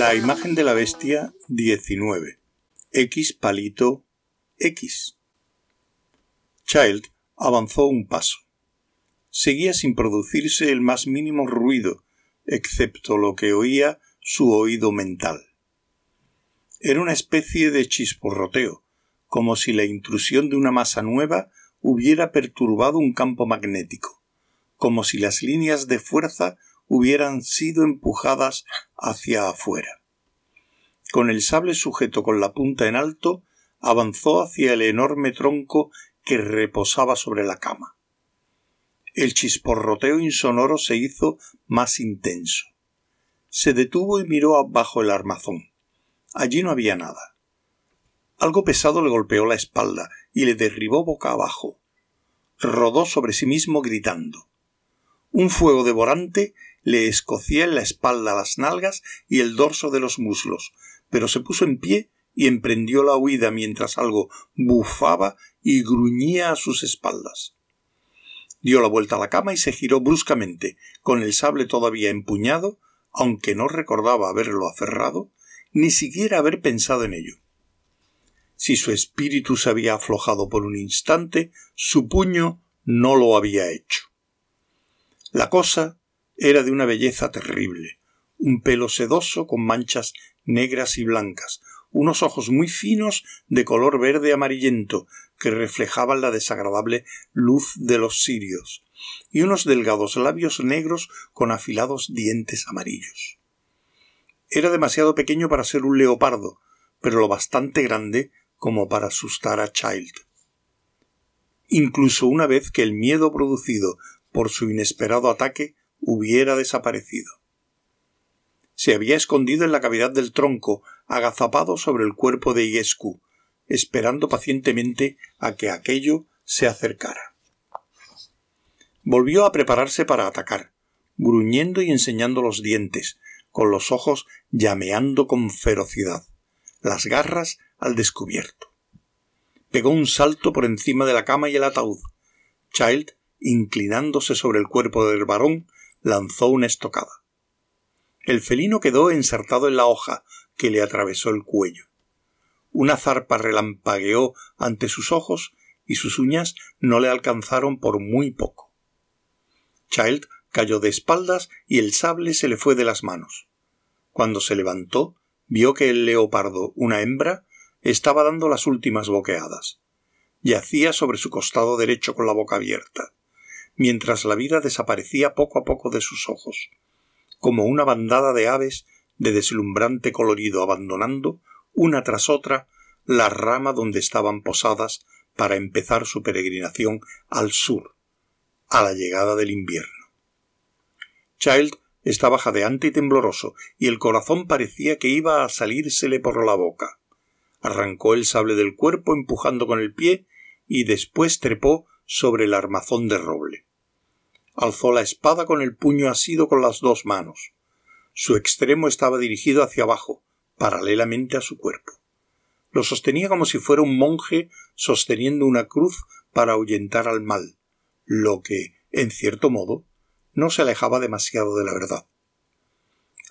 La imagen de la bestia 19. X palito X. Child avanzó un paso. Seguía sin producirse el más mínimo ruido, excepto lo que oía su oído mental. Era una especie de chisporroteo, como si la intrusión de una masa nueva hubiera perturbado un campo magnético, como si las líneas de fuerza hubieran sido empujadas hacia afuera. Con el sable sujeto con la punta en alto, avanzó hacia el enorme tronco que reposaba sobre la cama. El chisporroteo insonoro se hizo más intenso. Se detuvo y miró bajo el armazón. Allí no había nada. Algo pesado le golpeó la espalda y le derribó boca abajo. Rodó sobre sí mismo gritando. Un fuego devorante le escocía en la espalda las nalgas y el dorso de los muslos, pero se puso en pie y emprendió la huida mientras algo bufaba y gruñía a sus espaldas. Dio la vuelta a la cama y se giró bruscamente, con el sable todavía empuñado, aunque no recordaba haberlo aferrado, ni siquiera haber pensado en ello. Si su espíritu se había aflojado por un instante, su puño no lo había hecho. La cosa era de una belleza terrible, un pelo sedoso con manchas negras y blancas, unos ojos muy finos de color verde amarillento que reflejaban la desagradable luz de los cirios, y unos delgados labios negros con afilados dientes amarillos. Era demasiado pequeño para ser un leopardo, pero lo bastante grande como para asustar a Child. Incluso una vez que el miedo producido por su inesperado ataque hubiera desaparecido. Se había escondido en la cavidad del tronco, agazapado sobre el cuerpo de Iescu, esperando pacientemente a que aquello se acercara. Volvió a prepararse para atacar, gruñendo y enseñando los dientes, con los ojos llameando con ferocidad, las garras al descubierto. Pegó un salto por encima de la cama y el ataúd. Child, inclinándose sobre el cuerpo del varón, lanzó una estocada. El felino quedó ensartado en la hoja que le atravesó el cuello. Una zarpa relampagueó ante sus ojos y sus uñas no le alcanzaron por muy poco. Child cayó de espaldas y el sable se le fue de las manos. Cuando se levantó, vio que el leopardo, una hembra, estaba dando las últimas boqueadas. Yacía sobre su costado derecho con la boca abierta mientras la vida desaparecía poco a poco de sus ojos, como una bandada de aves de deslumbrante colorido abandonando, una tras otra, la rama donde estaban posadas para empezar su peregrinación al sur, a la llegada del invierno. Child estaba jadeante y tembloroso, y el corazón parecía que iba a salírsele por la boca. Arrancó el sable del cuerpo empujando con el pie y después trepó sobre el armazón de roble alzó la espada con el puño asido con las dos manos. Su extremo estaba dirigido hacia abajo, paralelamente a su cuerpo. Lo sostenía como si fuera un monje sosteniendo una cruz para ahuyentar al mal, lo que, en cierto modo, no se alejaba demasiado de la verdad.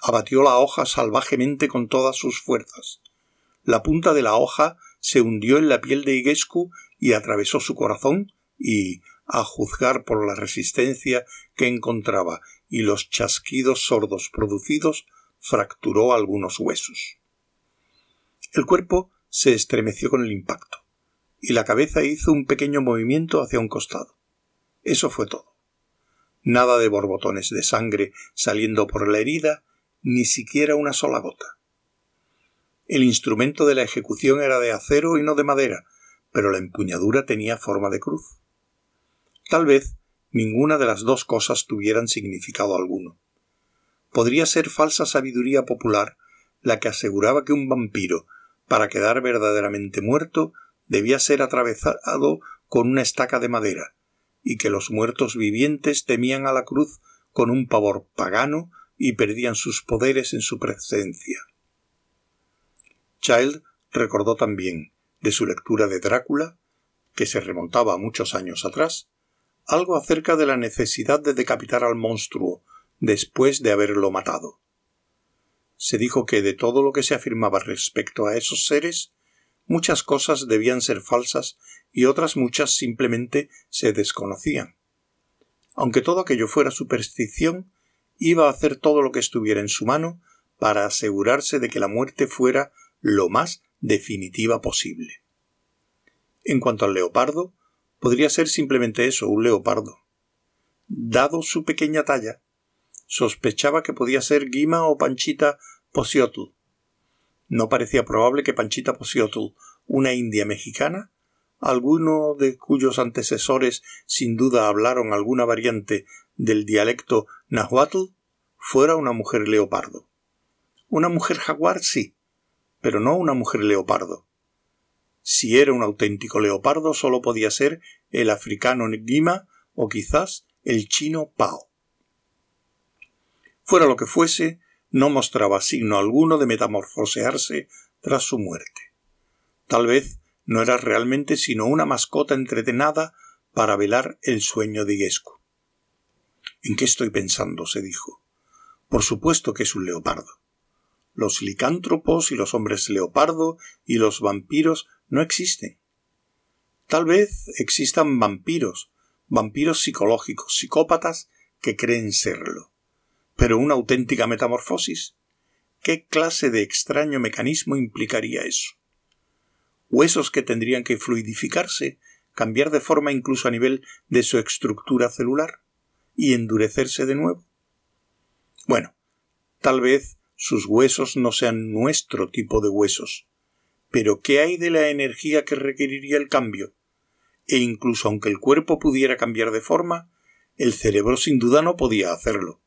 Abatió la hoja salvajemente con todas sus fuerzas. La punta de la hoja se hundió en la piel de Igescu y atravesó su corazón y, a juzgar por la resistencia que encontraba y los chasquidos sordos producidos, fracturó algunos huesos. El cuerpo se estremeció con el impacto, y la cabeza hizo un pequeño movimiento hacia un costado. Eso fue todo. Nada de borbotones de sangre saliendo por la herida, ni siquiera una sola gota. El instrumento de la ejecución era de acero y no de madera, pero la empuñadura tenía forma de cruz. Tal vez ninguna de las dos cosas tuvieran significado alguno. Podría ser falsa sabiduría popular la que aseguraba que un vampiro, para quedar verdaderamente muerto, debía ser atravesado con una estaca de madera, y que los muertos vivientes temían a la cruz con un pavor pagano y perdían sus poderes en su presencia. Child recordó también, de su lectura de Drácula, que se remontaba a muchos años atrás, algo acerca de la necesidad de decapitar al monstruo después de haberlo matado. Se dijo que de todo lo que se afirmaba respecto a esos seres, muchas cosas debían ser falsas y otras muchas simplemente se desconocían. Aunque todo aquello fuera superstición, iba a hacer todo lo que estuviera en su mano para asegurarse de que la muerte fuera lo más definitiva posible. En cuanto al leopardo, podría ser simplemente eso, un leopardo. Dado su pequeña talla, sospechaba que podía ser Guima o Panchita Posiotl. No parecía probable que Panchita Posiotl, una india mexicana, alguno de cuyos antecesores sin duda hablaron alguna variante del dialecto nahuatl, fuera una mujer leopardo. Una mujer jaguar sí, pero no una mujer leopardo. Si era un auténtico leopardo, solo podía ser el africano Ngima o quizás el chino Pao. Fuera lo que fuese, no mostraba signo alguno de metamorfosearse tras su muerte. Tal vez no era realmente sino una mascota entretenada para velar el sueño de Iescu. ¿En qué estoy pensando? se dijo. Por supuesto que es un leopardo. Los licántropos y los hombres leopardo y los vampiros no existen. Tal vez existan vampiros, vampiros psicológicos, psicópatas que creen serlo. Pero una auténtica metamorfosis. ¿Qué clase de extraño mecanismo implicaría eso? Huesos que tendrían que fluidificarse, cambiar de forma incluso a nivel de su estructura celular y endurecerse de nuevo. Bueno, tal vez sus huesos no sean nuestro tipo de huesos, pero ¿qué hay de la energía que requeriría el cambio? E incluso aunque el cuerpo pudiera cambiar de forma, el cerebro sin duda no podía hacerlo.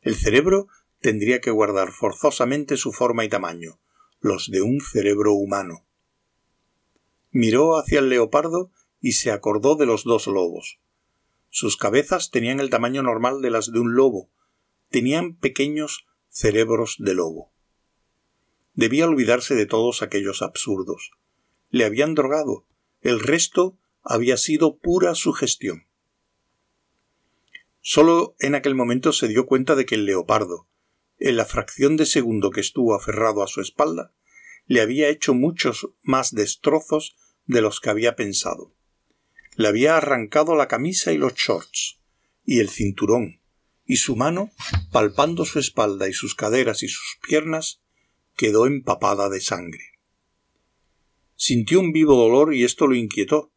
El cerebro tendría que guardar forzosamente su forma y tamaño, los de un cerebro humano. Miró hacia el leopardo y se acordó de los dos lobos. Sus cabezas tenían el tamaño normal de las de un lobo, tenían pequeños cerebros de lobo. Debía olvidarse de todos aquellos absurdos. Le habían drogado, el resto había sido pura sugestión. Solo en aquel momento se dio cuenta de que el leopardo, en la fracción de segundo que estuvo aferrado a su espalda, le había hecho muchos más destrozos de los que había pensado. Le había arrancado la camisa y los shorts, y el cinturón, y su mano, palpando su espalda y sus caderas y sus piernas, quedó empapada de sangre. Sintió un vivo dolor y esto lo inquietó,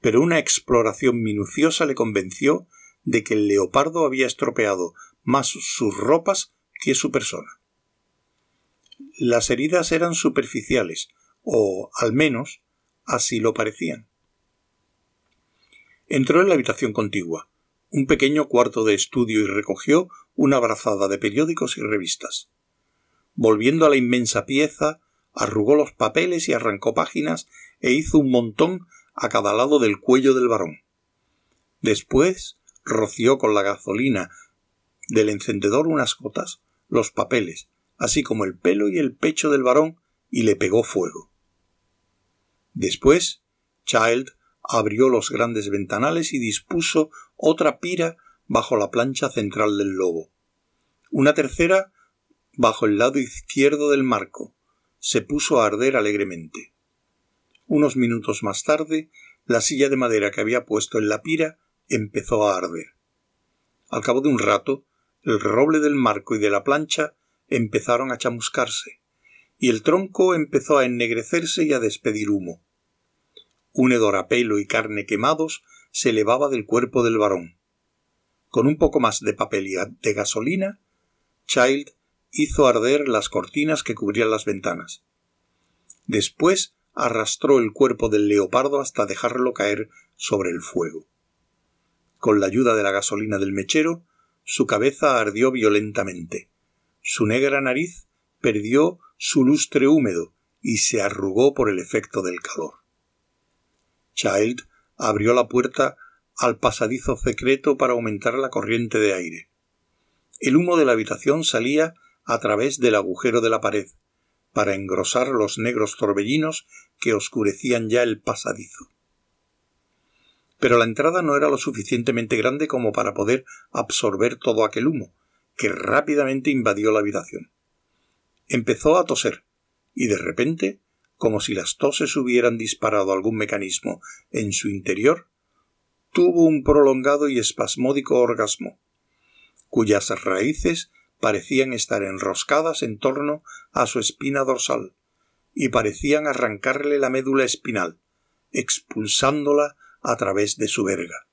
pero una exploración minuciosa le convenció de que el leopardo había estropeado más sus ropas que su persona. Las heridas eran superficiales, o al menos así lo parecían. Entró en la habitación contigua, un pequeño cuarto de estudio y recogió una brazada de periódicos y revistas. Volviendo a la inmensa pieza, arrugó los papeles y arrancó páginas e hizo un montón a cada lado del cuello del varón. Después roció con la gasolina del encendedor unas gotas, los papeles, así como el pelo y el pecho del varón, y le pegó fuego. Después, Child abrió los grandes ventanales y dispuso otra pira bajo la plancha central del lobo. Una tercera bajo el lado izquierdo del marco. Se puso a arder alegremente. Unos minutos más tarde, la silla de madera que había puesto en la pira empezó a arder. Al cabo de un rato, el roble del marco y de la plancha empezaron a chamuscarse, y el tronco empezó a ennegrecerse y a despedir humo. Un hedor a pelo y carne quemados se elevaba del cuerpo del varón. Con un poco más de papel y de gasolina, Child hizo arder las cortinas que cubrían las ventanas. Después arrastró el cuerpo del leopardo hasta dejarlo caer sobre el fuego. Con la ayuda de la gasolina del mechero, su cabeza ardió violentamente. Su negra nariz perdió su lustre húmedo y se arrugó por el efecto del calor. Child abrió la puerta al pasadizo secreto para aumentar la corriente de aire. El humo de la habitación salía a través del agujero de la pared, para engrosar los negros torbellinos que oscurecían ya el pasadizo. Pero la entrada no era lo suficientemente grande como para poder absorber todo aquel humo, que rápidamente invadió la habitación. Empezó a toser, y de repente, como si las toses hubieran disparado algún mecanismo en su interior, tuvo un prolongado y espasmódico orgasmo, cuyas raíces parecían estar enroscadas en torno a su espina dorsal, y parecían arrancarle la médula espinal, expulsándola a través de su verga.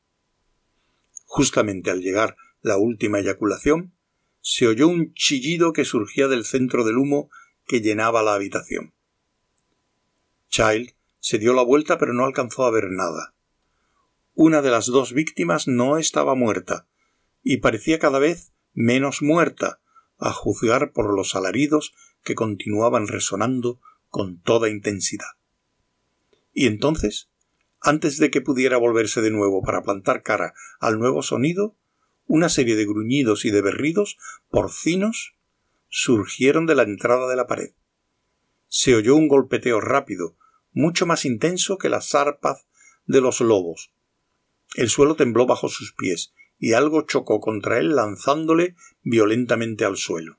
Justamente al llegar la última eyaculación, se oyó un chillido que surgía del centro del humo que llenaba la habitación. Child se dio la vuelta pero no alcanzó a ver nada. Una de las dos víctimas no estaba muerta, y parecía cada vez menos muerta, a juzgar por los alaridos que continuaban resonando con toda intensidad. Y entonces, antes de que pudiera volverse de nuevo para plantar cara al nuevo sonido, una serie de gruñidos y de berridos porcinos surgieron de la entrada de la pared. Se oyó un golpeteo rápido, mucho más intenso que la zarpaz de los lobos. El suelo tembló bajo sus pies y algo chocó contra él lanzándole violentamente al suelo.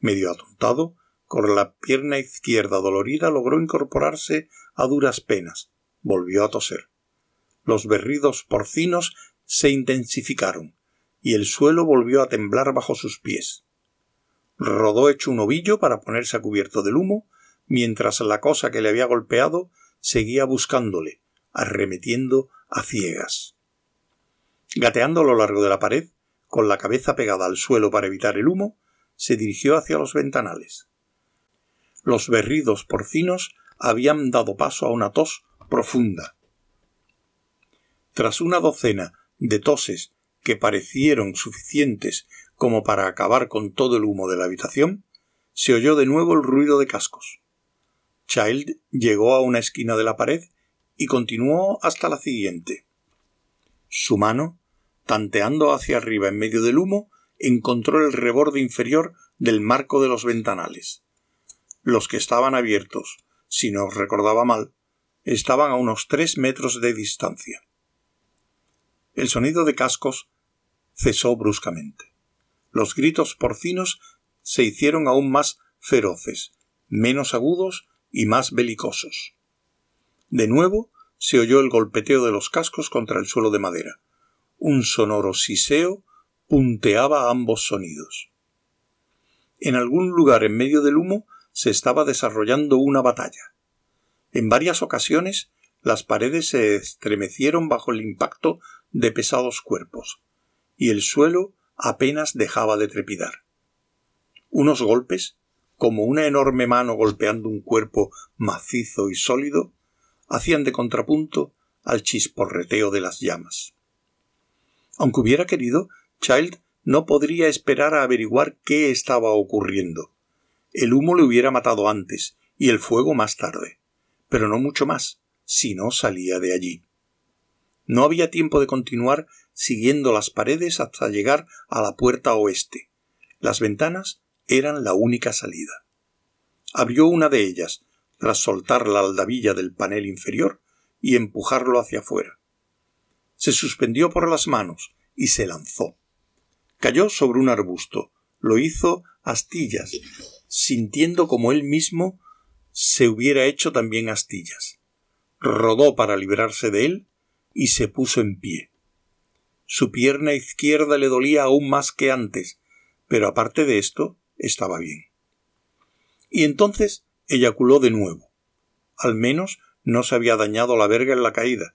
Medio atontado, con la pierna izquierda dolorida logró incorporarse a duras penas. Volvió a toser. Los berridos porcinos se intensificaron, y el suelo volvió a temblar bajo sus pies. Rodó hecho un ovillo para ponerse a cubierto del humo, mientras la cosa que le había golpeado seguía buscándole, arremetiendo a ciegas. Gateando a lo largo de la pared, con la cabeza pegada al suelo para evitar el humo, se dirigió hacia los ventanales. Los berridos porcinos habían dado paso a una tos profunda. Tras una docena de toses que parecieron suficientes como para acabar con todo el humo de la habitación, se oyó de nuevo el ruido de cascos. Child llegó a una esquina de la pared y continuó hasta la siguiente. Su mano, tanteando hacia arriba en medio del humo, encontró el reborde inferior del marco de los ventanales. Los que estaban abiertos, si no recordaba mal, estaban a unos tres metros de distancia. El sonido de cascos cesó bruscamente. Los gritos porcinos se hicieron aún más feroces, menos agudos y más belicosos. De nuevo se oyó el golpeteo de los cascos contra el suelo de madera. Un sonoro siseo punteaba ambos sonidos. En algún lugar en medio del humo se estaba desarrollando una batalla. En varias ocasiones las paredes se estremecieron bajo el impacto de pesados cuerpos, y el suelo apenas dejaba de trepidar. Unos golpes, como una enorme mano golpeando un cuerpo macizo y sólido, hacían de contrapunto al chisporreteo de las llamas. Aunque hubiera querido, Child no podría esperar a averiguar qué estaba ocurriendo. El humo le hubiera matado antes y el fuego más tarde, pero no mucho más, si no salía de allí. No había tiempo de continuar siguiendo las paredes hasta llegar a la puerta oeste. Las ventanas eran la única salida. Abrió una de ellas, tras soltar la aldabilla del panel inferior y empujarlo hacia afuera. Se suspendió por las manos y se lanzó. Cayó sobre un arbusto, lo hizo astillas, sintiendo como él mismo se hubiera hecho también astillas. Rodó para librarse de él y se puso en pie. Su pierna izquierda le dolía aún más que antes, pero aparte de esto estaba bien. Y entonces eyaculó de nuevo. Al menos no se había dañado la verga en la caída.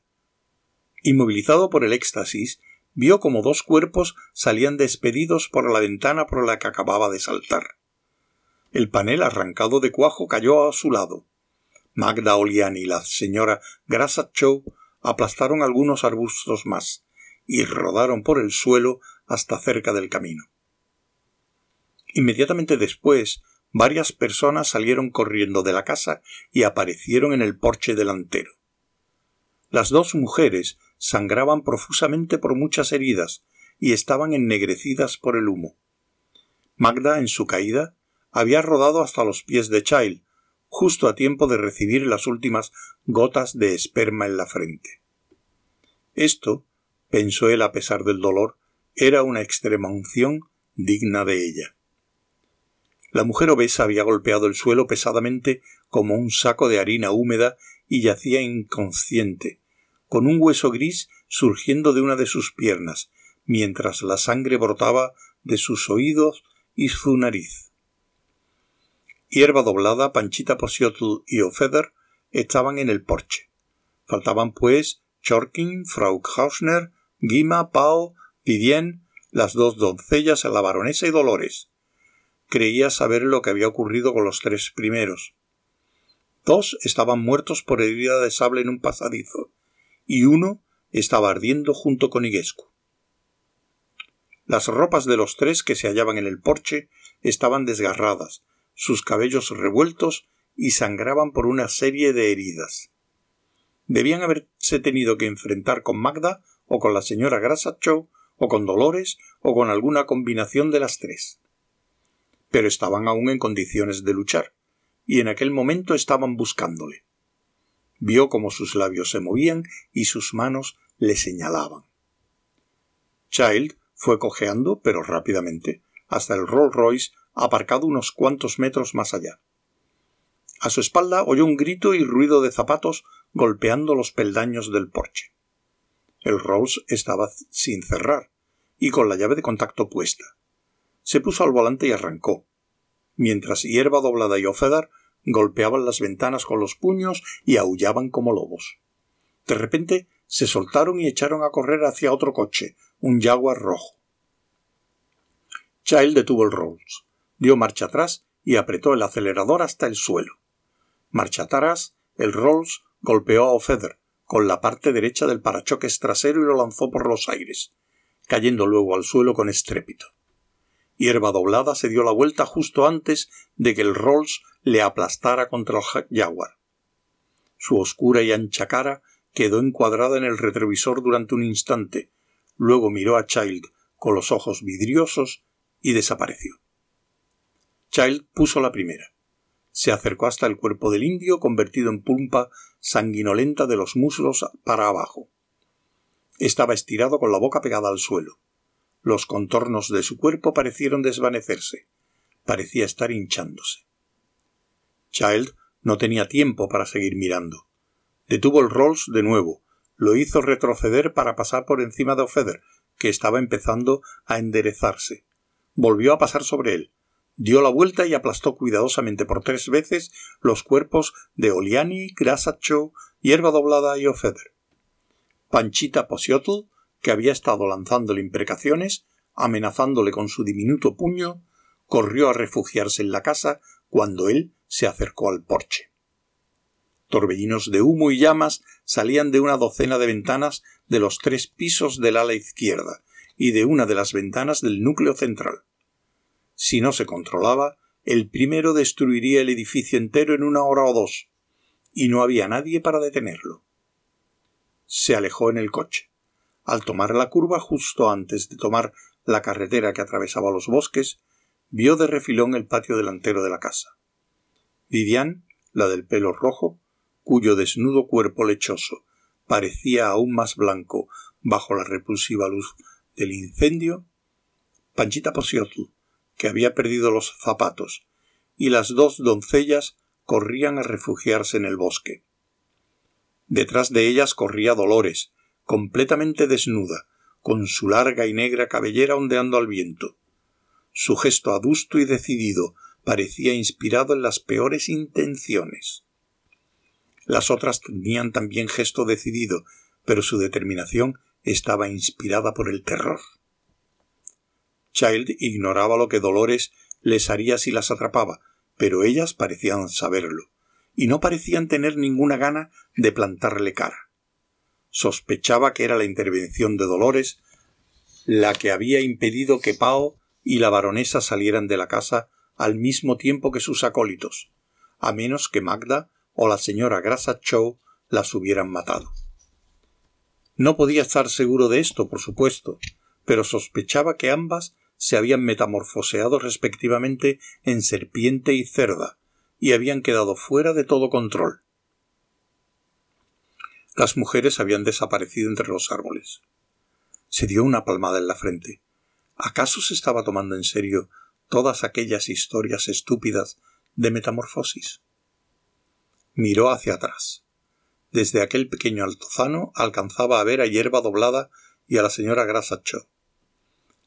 Inmovilizado por el éxtasis, vio como dos cuerpos salían despedidos por la ventana por la que acababa de saltar. El panel arrancado de cuajo cayó a su lado. Magda Olian y la señora Grassat Chow aplastaron algunos arbustos más y rodaron por el suelo hasta cerca del camino. Inmediatamente después varias personas salieron corriendo de la casa y aparecieron en el porche delantero. Las dos mujeres sangraban profusamente por muchas heridas y estaban ennegrecidas por el humo. Magda, en su caída, había rodado hasta los pies de Child, justo a tiempo de recibir las últimas gotas de esperma en la frente. Esto, pensó él a pesar del dolor, era una extrema unción digna de ella. La mujer obesa había golpeado el suelo pesadamente como un saco de harina húmeda y yacía inconsciente, con un hueso gris surgiendo de una de sus piernas, mientras la sangre brotaba de sus oídos y su nariz. Hierba doblada, Panchita Posiotl y Ofeder estaban en el porche. Faltaban, pues, Chorkin, Frau Hausner, Guima, Pau, Vivien, las dos doncellas, la baronesa y Dolores. Creía saber lo que había ocurrido con los tres primeros. Dos estaban muertos por herida de sable en un pasadizo, y uno estaba ardiendo junto con Iguescu. Las ropas de los tres que se hallaban en el porche estaban desgarradas, sus cabellos revueltos y sangraban por una serie de heridas. Debían haberse tenido que enfrentar con Magda o con la señora Grassachow o con Dolores o con alguna combinación de las tres pero estaban aún en condiciones de luchar, y en aquel momento estaban buscándole. Vio cómo sus labios se movían y sus manos le señalaban. Child fue cojeando, pero rápidamente, hasta el Rolls Royce aparcado unos cuantos metros más allá. A su espalda oyó un grito y ruido de zapatos golpeando los peldaños del porche. El Rolls estaba sin cerrar y con la llave de contacto puesta se puso al volante y arrancó, mientras Hierba Doblada y Ofedar golpeaban las ventanas con los puños y aullaban como lobos. De repente se soltaron y echaron a correr hacia otro coche, un Jaguar rojo. Child detuvo el Rolls, dio marcha atrás y apretó el acelerador hasta el suelo. Marcha atrás, el Rolls golpeó a Ofeder con la parte derecha del parachoques trasero y lo lanzó por los aires, cayendo luego al suelo con estrépito. Hierba doblada se dio la vuelta justo antes de que el Rolls le aplastara contra el Jaguar. Su oscura y ancha cara quedó encuadrada en el retrovisor durante un instante, luego miró a Child con los ojos vidriosos y desapareció. Child puso la primera. Se acercó hasta el cuerpo del indio convertido en pulpa sanguinolenta de los muslos para abajo. Estaba estirado con la boca pegada al suelo. Los contornos de su cuerpo parecieron desvanecerse. Parecía estar hinchándose. Child no tenía tiempo para seguir mirando. Detuvo el Rolls de nuevo, lo hizo retroceder para pasar por encima de Ofeder, que estaba empezando a enderezarse. Volvió a pasar sobre él, dio la vuelta y aplastó cuidadosamente por tres veces los cuerpos de Oliani, Grasacho, Hierba Doblada y Ofeder. Panchita Posiotl que había estado lanzándole imprecaciones, amenazándole con su diminuto puño, corrió a refugiarse en la casa cuando él se acercó al porche. Torbellinos de humo y llamas salían de una docena de ventanas de los tres pisos del ala izquierda y de una de las ventanas del núcleo central. Si no se controlaba, el primero destruiría el edificio entero en una hora o dos, y no había nadie para detenerlo. Se alejó en el coche. Al tomar la curva justo antes de tomar la carretera que atravesaba los bosques, vio de refilón el patio delantero de la casa. Vivian, la del pelo rojo, cuyo desnudo cuerpo lechoso parecía aún más blanco bajo la repulsiva luz del incendio, Panchita Posiotl, que había perdido los zapatos, y las dos doncellas corrían a refugiarse en el bosque. Detrás de ellas corría Dolores, completamente desnuda, con su larga y negra cabellera ondeando al viento. Su gesto adusto y decidido parecía inspirado en las peores intenciones. Las otras tenían también gesto decidido, pero su determinación estaba inspirada por el terror. Child ignoraba lo que Dolores les haría si las atrapaba, pero ellas parecían saberlo, y no parecían tener ninguna gana de plantarle cara sospechaba que era la intervención de Dolores la que había impedido que Pao y la baronesa salieran de la casa al mismo tiempo que sus acólitos, a menos que Magda o la señora Grasa Chow las hubieran matado. No podía estar seguro de esto, por supuesto, pero sospechaba que ambas se habían metamorfoseado respectivamente en serpiente y cerda, y habían quedado fuera de todo control. Las mujeres habían desaparecido entre los árboles. Se dio una palmada en la frente. ¿Acaso se estaba tomando en serio todas aquellas historias estúpidas de metamorfosis? Miró hacia atrás. Desde aquel pequeño altozano alcanzaba a ver a hierba doblada y a la señora Grasachó.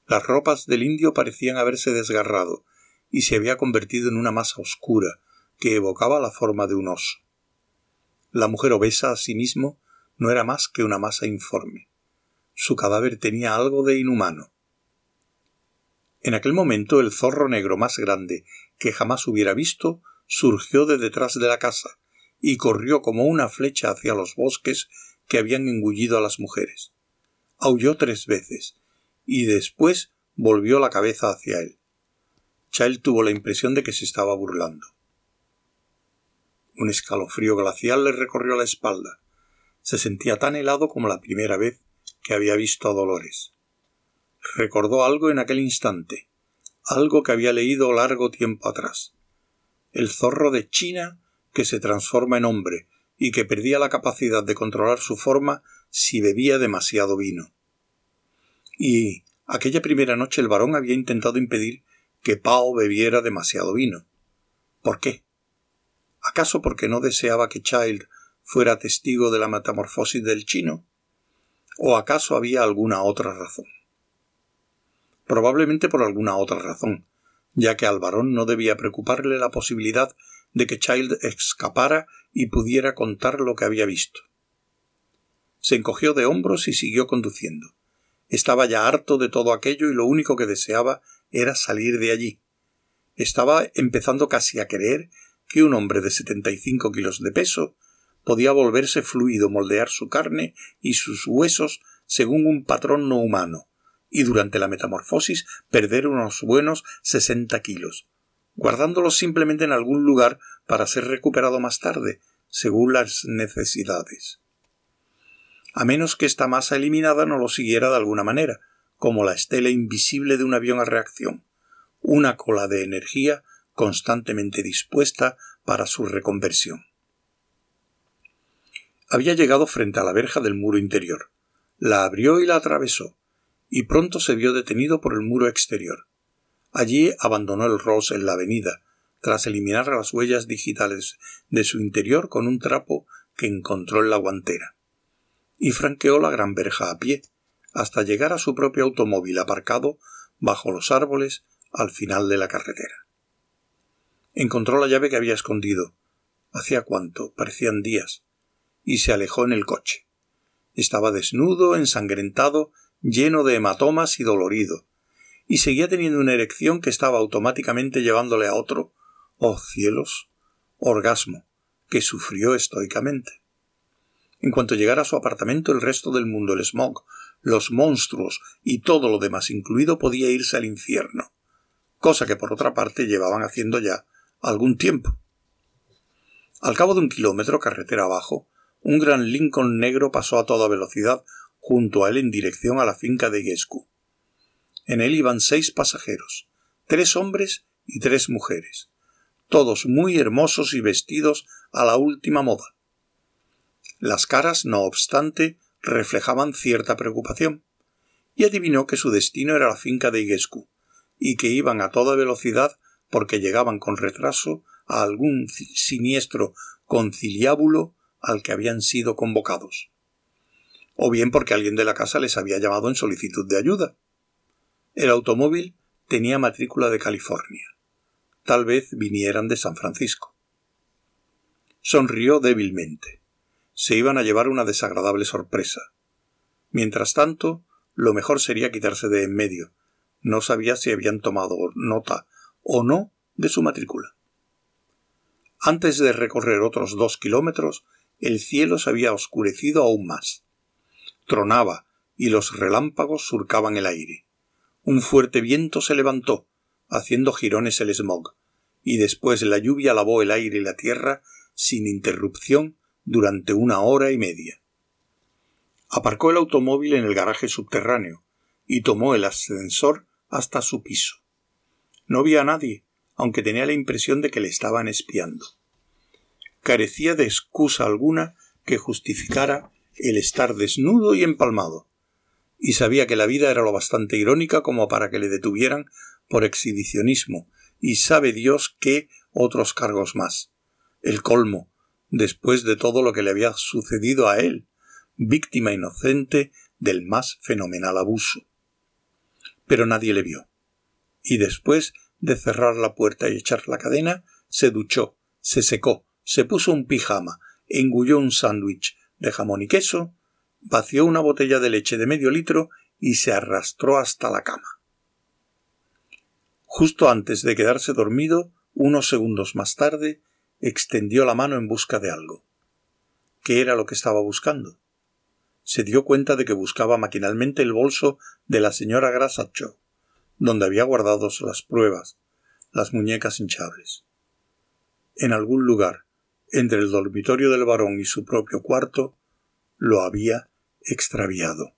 Las ropas del indio parecían haberse desgarrado y se había convertido en una masa oscura que evocaba la forma de un oso. La mujer obesa, asimismo, no era más que una masa informe. Su cadáver tenía algo de inhumano. En aquel momento el zorro negro más grande que jamás hubiera visto surgió de detrás de la casa y corrió como una flecha hacia los bosques que habían engullido a las mujeres. Aulló tres veces y después volvió la cabeza hacia él. Child tuvo la impresión de que se estaba burlando. Un escalofrío glacial le recorrió la espalda. Se sentía tan helado como la primera vez que había visto a Dolores. Recordó algo en aquel instante, algo que había leído largo tiempo atrás. El zorro de China que se transforma en hombre y que perdía la capacidad de controlar su forma si bebía demasiado vino. Y aquella primera noche el varón había intentado impedir que Pao bebiera demasiado vino. ¿Por qué? ¿Acaso porque no deseaba que Child fuera testigo de la metamorfosis del chino? ¿O acaso había alguna otra razón? Probablemente por alguna otra razón, ya que al varón no debía preocuparle la posibilidad de que Child escapara y pudiera contar lo que había visto. Se encogió de hombros y siguió conduciendo. Estaba ya harto de todo aquello y lo único que deseaba era salir de allí. Estaba empezando casi a creer que un hombre de setenta y cinco kilos de peso podía volverse fluido, moldear su carne y sus huesos según un patrón no humano, y durante la metamorfosis perder unos buenos sesenta kilos, guardándolos simplemente en algún lugar para ser recuperado más tarde, según las necesidades. A menos que esta masa eliminada no lo siguiera de alguna manera, como la estela invisible de un avión a reacción, una cola de energía constantemente dispuesta para su reconversión. Había llegado frente a la verja del muro interior. La abrió y la atravesó, y pronto se vio detenido por el muro exterior. Allí abandonó el Ross en la avenida, tras eliminar las huellas digitales de su interior con un trapo que encontró en la guantera, y franqueó la gran verja a pie, hasta llegar a su propio automóvil aparcado bajo los árboles al final de la carretera. Encontró la llave que había escondido. Hacía cuánto, parecían días, y se alejó en el coche. Estaba desnudo, ensangrentado, lleno de hematomas y dolorido, y seguía teniendo una erección que estaba automáticamente llevándole a otro, oh cielos, orgasmo, que sufrió estoicamente. En cuanto llegara a su apartamento, el resto del mundo, el smog, los monstruos y todo lo demás incluido podía irse al infierno, cosa que por otra parte llevaban haciendo ya algún tiempo. Al cabo de un kilómetro carretera abajo, un gran Lincoln negro pasó a toda velocidad junto a él en dirección a la finca de Guescu. En él iban seis pasajeros, tres hombres y tres mujeres, todos muy hermosos y vestidos a la última moda. Las caras, no obstante, reflejaban cierta preocupación, y adivinó que su destino era la finca de Iguescu, y que iban a toda velocidad porque llegaban con retraso a algún siniestro conciliábulo al que habían sido convocados, o bien porque alguien de la casa les había llamado en solicitud de ayuda. El automóvil tenía matrícula de California. Tal vez vinieran de San Francisco. Sonrió débilmente se iban a llevar una desagradable sorpresa. Mientras tanto, lo mejor sería quitarse de en medio. No sabía si habían tomado nota o no de su matrícula. Antes de recorrer otros dos kilómetros, el cielo se había oscurecido aún más. Tronaba y los relámpagos surcaban el aire. Un fuerte viento se levantó, haciendo jirones el smog, y después la lluvia lavó el aire y la tierra sin interrupción durante una hora y media. Aparcó el automóvil en el garaje subterráneo y tomó el ascensor hasta su piso. No vio a nadie, aunque tenía la impresión de que le estaban espiando. Carecía de excusa alguna que justificara el estar desnudo y empalmado, y sabía que la vida era lo bastante irónica como para que le detuvieran por exhibicionismo y sabe Dios qué otros cargos más. El colmo, después de todo lo que le había sucedido a él, víctima inocente del más fenomenal abuso. Pero nadie le vio. Y después de cerrar la puerta y echar la cadena, se duchó, se secó, se puso un pijama, engulló un sándwich de jamón y queso, vació una botella de leche de medio litro y se arrastró hasta la cama. Justo antes de quedarse dormido, unos segundos más tarde, extendió la mano en busca de algo. ¿Qué era lo que estaba buscando? Se dio cuenta de que buscaba maquinalmente el bolso de la señora Grasacho, donde había guardado las pruebas, las muñecas hinchables. En algún lugar, entre el dormitorio del varón y su propio cuarto, lo había extraviado.